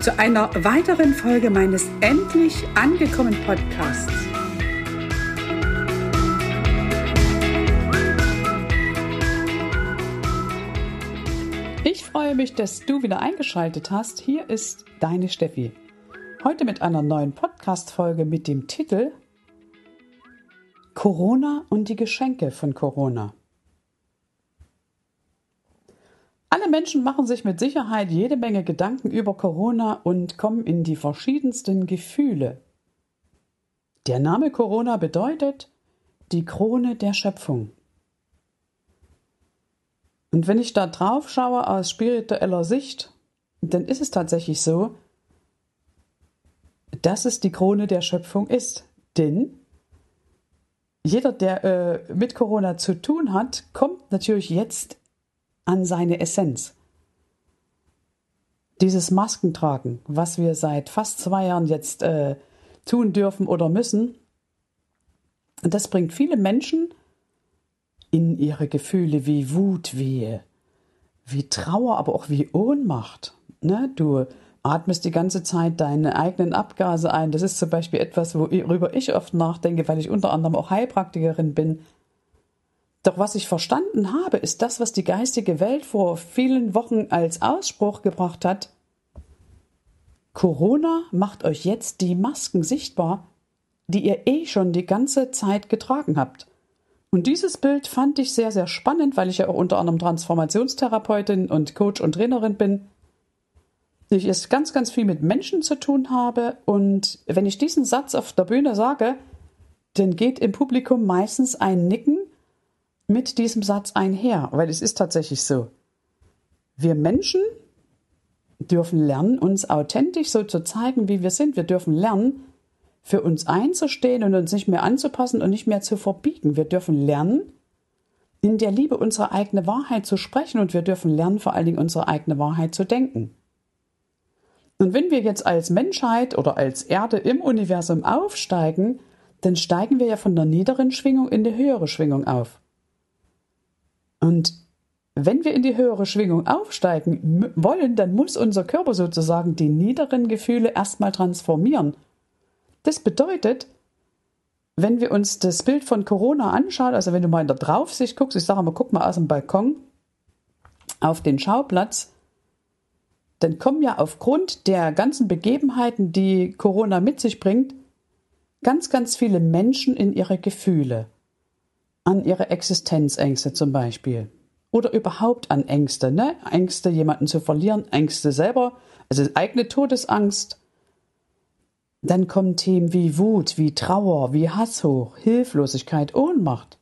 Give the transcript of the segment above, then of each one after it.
zu einer weiteren Folge meines Endlich angekommen Podcasts. Ich freue mich, dass du wieder eingeschaltet hast. Hier ist deine Steffi. Heute mit einer neuen Podcast-Folge mit dem Titel Corona und die Geschenke von Corona. Alle Menschen machen sich mit Sicherheit jede Menge Gedanken über Corona und kommen in die verschiedensten Gefühle. Der Name Corona bedeutet die Krone der Schöpfung. Und wenn ich da drauf schaue aus spiritueller Sicht, dann ist es tatsächlich so, dass es die Krone der Schöpfung ist. Denn jeder, der äh, mit Corona zu tun hat, kommt natürlich jetzt an seine Essenz. Dieses Maskentragen, was wir seit fast zwei Jahren jetzt äh, tun dürfen oder müssen, das bringt viele Menschen in ihre Gefühle wie Wut, wie, wie Trauer, aber auch wie Ohnmacht. Ne? Du atmest die ganze Zeit deine eigenen Abgase ein. Das ist zum Beispiel etwas, worüber ich oft nachdenke, weil ich unter anderem auch Heilpraktikerin bin. Doch was ich verstanden habe, ist das, was die geistige Welt vor vielen Wochen als Ausspruch gebracht hat. Corona macht euch jetzt die Masken sichtbar, die ihr eh schon die ganze Zeit getragen habt. Und dieses Bild fand ich sehr, sehr spannend, weil ich ja auch unter anderem Transformationstherapeutin und Coach und Trainerin bin. Ich es ganz, ganz viel mit Menschen zu tun habe und wenn ich diesen Satz auf der Bühne sage, dann geht im Publikum meistens ein Nicken mit diesem Satz einher, weil es ist tatsächlich so. Wir Menschen dürfen lernen, uns authentisch so zu zeigen, wie wir sind. Wir dürfen lernen, für uns einzustehen und uns nicht mehr anzupassen und nicht mehr zu verbiegen. Wir dürfen lernen, in der Liebe unsere eigene Wahrheit zu sprechen und wir dürfen lernen, vor allen Dingen unsere eigene Wahrheit zu denken. Und wenn wir jetzt als Menschheit oder als Erde im Universum aufsteigen, dann steigen wir ja von der niederen Schwingung in die höhere Schwingung auf. Und wenn wir in die höhere Schwingung aufsteigen wollen, dann muss unser Körper sozusagen die niederen Gefühle erstmal transformieren. Das bedeutet, wenn wir uns das Bild von Corona anschauen, also wenn du mal in der Draufsicht guckst, ich sage mal, guck mal aus dem Balkon auf den Schauplatz, dann kommen ja aufgrund der ganzen Begebenheiten, die Corona mit sich bringt, ganz, ganz viele Menschen in ihre Gefühle an ihre Existenzängste zum Beispiel. Oder überhaupt an Ängste, ne? Ängste, jemanden zu verlieren, Ängste selber, also eigene Todesangst. Dann kommen Themen wie Wut, wie Trauer, wie Hass hoch, Hilflosigkeit, Ohnmacht.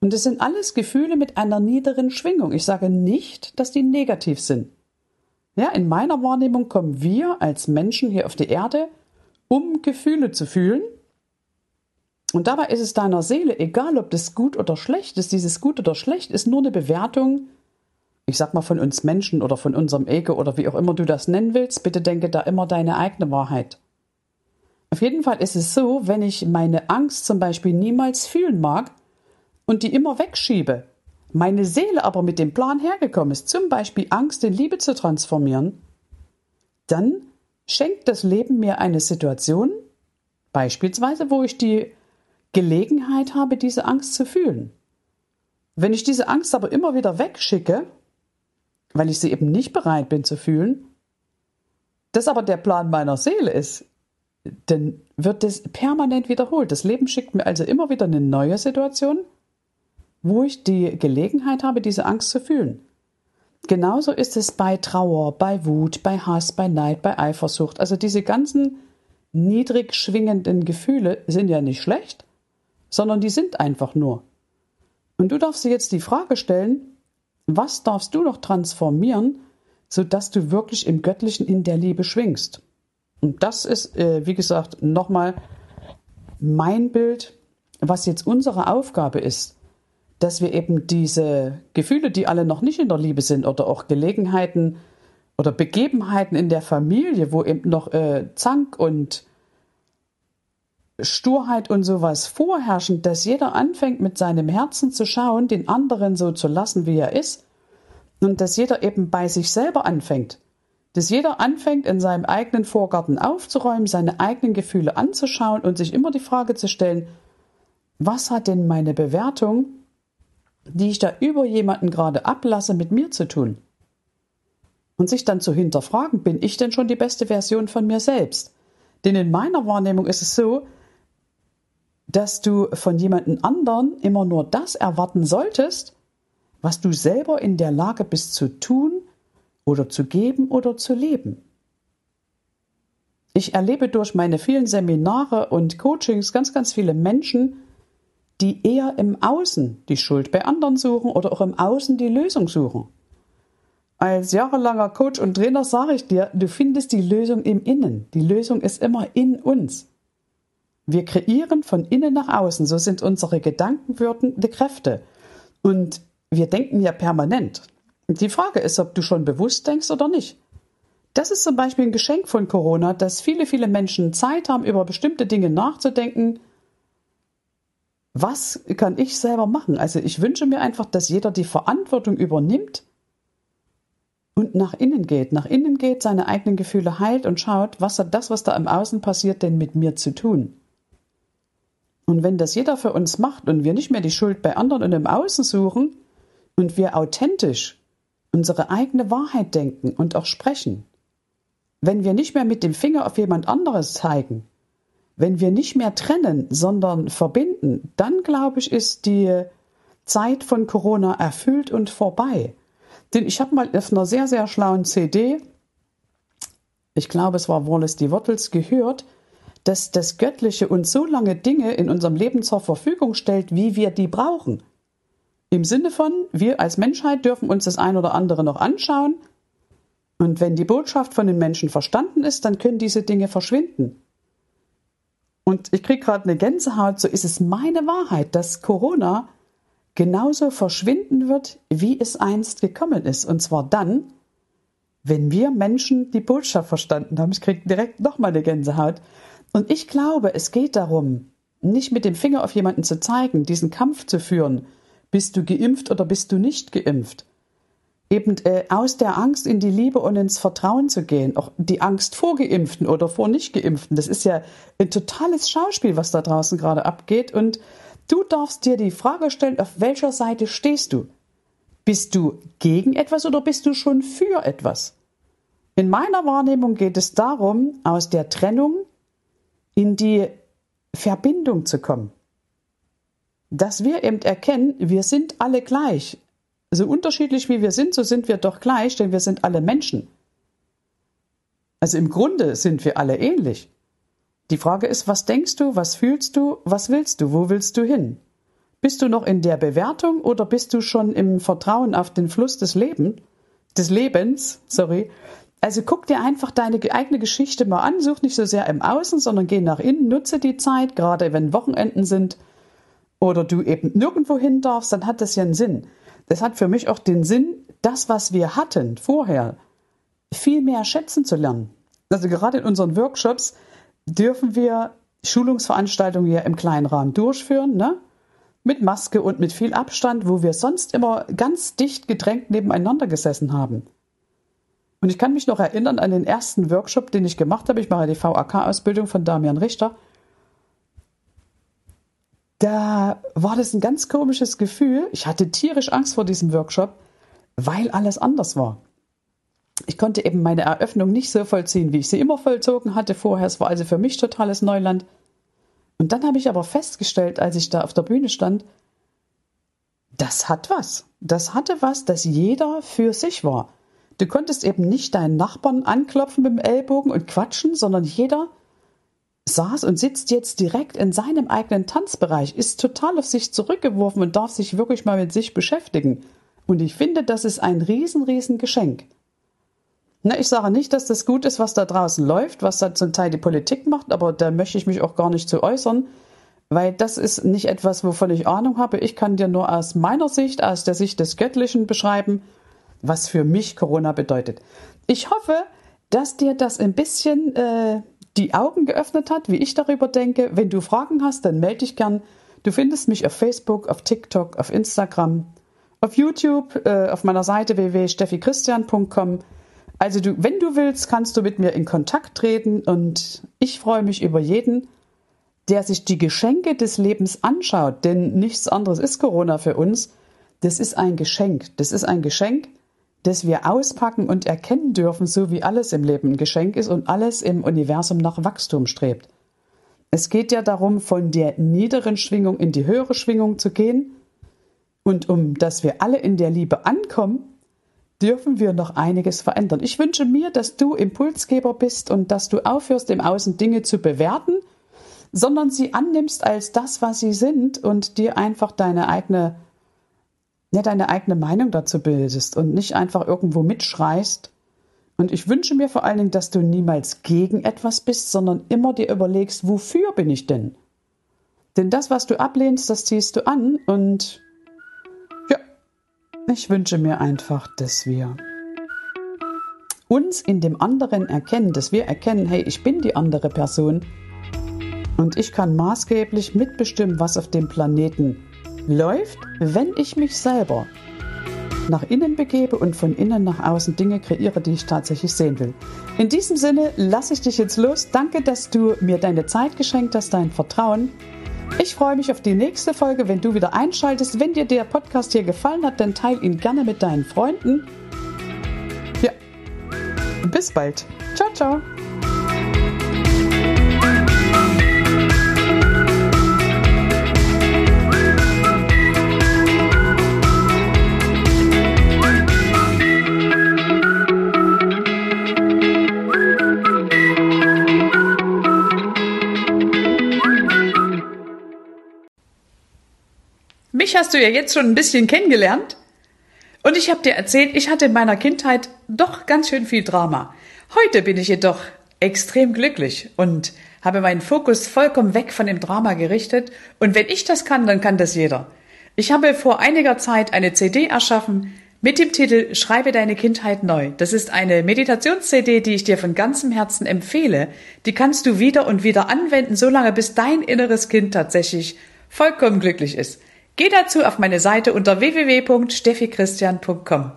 Und es sind alles Gefühle mit einer niederen Schwingung. Ich sage nicht, dass die negativ sind. Ja, in meiner Wahrnehmung kommen wir als Menschen hier auf die Erde, um Gefühle zu fühlen und dabei ist es deiner Seele egal, ob das gut oder schlecht ist. Dieses gut oder schlecht ist nur eine Bewertung, ich sag mal von uns Menschen oder von unserem Ego oder wie auch immer du das nennen willst. Bitte denke da immer deine eigene Wahrheit. Auf jeden Fall ist es so, wenn ich meine Angst zum Beispiel niemals fühlen mag und die immer wegschiebe, meine Seele aber mit dem Plan hergekommen ist, zum Beispiel Angst in Liebe zu transformieren, dann schenkt das Leben mir eine Situation, beispielsweise, wo ich die Gelegenheit habe, diese Angst zu fühlen. Wenn ich diese Angst aber immer wieder wegschicke, weil ich sie eben nicht bereit bin zu fühlen, das aber der Plan meiner Seele ist, dann wird das permanent wiederholt. Das Leben schickt mir also immer wieder eine neue Situation, wo ich die Gelegenheit habe, diese Angst zu fühlen. Genauso ist es bei Trauer, bei Wut, bei Hass, bei Neid, bei Eifersucht. Also diese ganzen niedrig schwingenden Gefühle sind ja nicht schlecht, sondern die sind einfach nur. Und du darfst dir jetzt die Frage stellen, was darfst du noch transformieren, sodass du wirklich im Göttlichen in der Liebe schwingst? Und das ist, äh, wie gesagt, nochmal mein Bild, was jetzt unsere Aufgabe ist, dass wir eben diese Gefühle, die alle noch nicht in der Liebe sind oder auch Gelegenheiten oder Begebenheiten in der Familie, wo eben noch äh, Zank und Sturheit und sowas vorherrschen, dass jeder anfängt mit seinem Herzen zu schauen, den anderen so zu lassen, wie er ist und dass jeder eben bei sich selber anfängt. Dass jeder anfängt, in seinem eigenen Vorgarten aufzuräumen, seine eigenen Gefühle anzuschauen und sich immer die Frage zu stellen, was hat denn meine Bewertung, die ich da über jemanden gerade ablasse, mit mir zu tun? Und sich dann zu hinterfragen, bin ich denn schon die beste Version von mir selbst? Denn in meiner Wahrnehmung ist es so, dass du von jemandem anderen immer nur das erwarten solltest, was du selber in der Lage bist zu tun oder zu geben oder zu leben. Ich erlebe durch meine vielen Seminare und Coachings ganz, ganz viele Menschen, die eher im Außen die Schuld bei anderen suchen oder auch im Außen die Lösung suchen. Als jahrelanger Coach und Trainer sage ich dir, du findest die Lösung im Innen. Die Lösung ist immer in uns. Wir kreieren von innen nach außen, so sind unsere Gedanken wirkende Kräfte. Und wir denken ja permanent. Die Frage ist, ob du schon bewusst denkst oder nicht. Das ist zum Beispiel ein Geschenk von Corona, dass viele, viele Menschen Zeit haben, über bestimmte Dinge nachzudenken. Was kann ich selber machen? Also ich wünsche mir einfach, dass jeder die Verantwortung übernimmt und nach innen geht, nach innen geht, seine eigenen Gefühle heilt und schaut, was hat das, was da im Außen passiert, denn mit mir zu tun? Und wenn das jeder für uns macht und wir nicht mehr die Schuld bei anderen und im Außen suchen und wir authentisch unsere eigene Wahrheit denken und auch sprechen, wenn wir nicht mehr mit dem Finger auf jemand anderes zeigen, wenn wir nicht mehr trennen, sondern verbinden, dann glaube ich, ist die Zeit von Corona erfüllt und vorbei. Denn ich habe mal auf einer sehr, sehr schlauen CD, ich glaube, es war Wallace D. Wattles, gehört, dass das Göttliche uns so lange Dinge in unserem Leben zur Verfügung stellt, wie wir die brauchen. Im Sinne von, wir als Menschheit dürfen uns das ein oder andere noch anschauen, und wenn die Botschaft von den Menschen verstanden ist, dann können diese Dinge verschwinden. Und ich kriege gerade eine Gänsehaut, so ist es meine Wahrheit, dass Corona genauso verschwinden wird, wie es einst gekommen ist. Und zwar dann, wenn wir Menschen die Botschaft verstanden haben. Ich kriege direkt nochmal eine Gänsehaut. Und ich glaube, es geht darum, nicht mit dem Finger auf jemanden zu zeigen, diesen Kampf zu führen. Bist du geimpft oder bist du nicht geimpft? Eben äh, aus der Angst in die Liebe und ins Vertrauen zu gehen. Auch die Angst vor Geimpften oder vor Nicht-Geimpften. Das ist ja ein totales Schauspiel, was da draußen gerade abgeht. Und du darfst dir die Frage stellen, auf welcher Seite stehst du? Bist du gegen etwas oder bist du schon für etwas? In meiner Wahrnehmung geht es darum, aus der Trennung in die Verbindung zu kommen. Dass wir eben erkennen, wir sind alle gleich. So unterschiedlich wie wir sind, so sind wir doch gleich, denn wir sind alle Menschen. Also im Grunde sind wir alle ähnlich. Die Frage ist, was denkst du, was fühlst du, was willst du, wo willst du hin? Bist du noch in der Bewertung oder bist du schon im Vertrauen auf den Fluss des Lebens, des Lebens, sorry, also guck dir einfach deine eigene Geschichte mal an, such nicht so sehr im Außen, sondern geh nach innen, nutze die Zeit, gerade wenn Wochenenden sind oder du eben nirgendwo hin darfst, dann hat das ja einen Sinn. Das hat für mich auch den Sinn, das, was wir hatten vorher, viel mehr schätzen zu lernen. Also gerade in unseren Workshops dürfen wir Schulungsveranstaltungen ja im kleinen Rahmen durchführen, ne? Mit Maske und mit viel Abstand, wo wir sonst immer ganz dicht gedrängt nebeneinander gesessen haben. Und ich kann mich noch erinnern an den ersten Workshop, den ich gemacht habe. Ich mache die VAK-Ausbildung von Damian Richter. Da war das ein ganz komisches Gefühl. Ich hatte tierisch Angst vor diesem Workshop, weil alles anders war. Ich konnte eben meine Eröffnung nicht so vollziehen, wie ich sie immer vollzogen hatte vorher. Es war also für mich totales Neuland. Und dann habe ich aber festgestellt, als ich da auf der Bühne stand, das hat was. Das hatte was, dass jeder für sich war. Du konntest eben nicht deinen Nachbarn anklopfen mit dem Ellbogen und quatschen, sondern jeder saß und sitzt jetzt direkt in seinem eigenen Tanzbereich, ist total auf sich zurückgeworfen und darf sich wirklich mal mit sich beschäftigen. Und ich finde, das ist ein riesen, riesen Geschenk. Na, ich sage nicht, dass das gut ist, was da draußen läuft, was da zum Teil die Politik macht, aber da möchte ich mich auch gar nicht zu äußern. weil das ist nicht etwas, wovon ich Ahnung habe. Ich kann dir nur aus meiner Sicht, aus der Sicht des Göttlichen beschreiben, was für mich Corona bedeutet. Ich hoffe, dass dir das ein bisschen äh, die Augen geöffnet hat, wie ich darüber denke. Wenn du Fragen hast, dann melde dich gern. Du findest mich auf Facebook, auf TikTok, auf Instagram, auf YouTube, äh, auf meiner Seite www.steffichristian.com. Also du, wenn du willst, kannst du mit mir in Kontakt treten und ich freue mich über jeden, der sich die Geschenke des Lebens anschaut, denn nichts anderes ist Corona für uns. Das ist ein Geschenk. Das ist ein Geschenk, das wir auspacken und erkennen dürfen, so wie alles im Leben ein Geschenk ist und alles im Universum nach Wachstum strebt. Es geht ja darum, von der niederen Schwingung in die höhere Schwingung zu gehen. Und um dass wir alle in der Liebe ankommen, dürfen wir noch einiges verändern. Ich wünsche mir, dass du Impulsgeber bist und dass du aufhörst, im Außen Dinge zu bewerten, sondern sie annimmst als das, was sie sind und dir einfach deine eigene ja, deine eigene Meinung dazu bildest und nicht einfach irgendwo mitschreist. Und ich wünsche mir vor allen Dingen, dass du niemals gegen etwas bist, sondern immer dir überlegst, wofür bin ich denn? Denn das, was du ablehnst, das ziehst du an und ja, ich wünsche mir einfach, dass wir uns in dem anderen erkennen, dass wir erkennen, hey, ich bin die andere Person und ich kann maßgeblich mitbestimmen, was auf dem Planeten läuft, wenn ich mich selber nach innen begebe und von innen nach außen Dinge kreiere, die ich tatsächlich sehen will. In diesem Sinne lasse ich dich jetzt los. Danke, dass du mir deine Zeit geschenkt hast, dein Vertrauen. Ich freue mich auf die nächste Folge, wenn du wieder einschaltest. Wenn dir der Podcast hier gefallen hat, dann teile ihn gerne mit deinen Freunden. Ja, bis bald. Ciao, ciao. Hast du ja jetzt schon ein bisschen kennengelernt. Und ich habe dir erzählt, ich hatte in meiner Kindheit doch ganz schön viel Drama. Heute bin ich jedoch extrem glücklich und habe meinen Fokus vollkommen weg von dem Drama gerichtet. Und wenn ich das kann, dann kann das jeder. Ich habe vor einiger Zeit eine CD erschaffen mit dem Titel Schreibe deine Kindheit neu. Das ist eine Meditations-CD, die ich dir von ganzem Herzen empfehle. Die kannst du wieder und wieder anwenden, solange bis dein inneres Kind tatsächlich vollkommen glücklich ist. Geh dazu auf meine Seite unter www.steffichristian.com.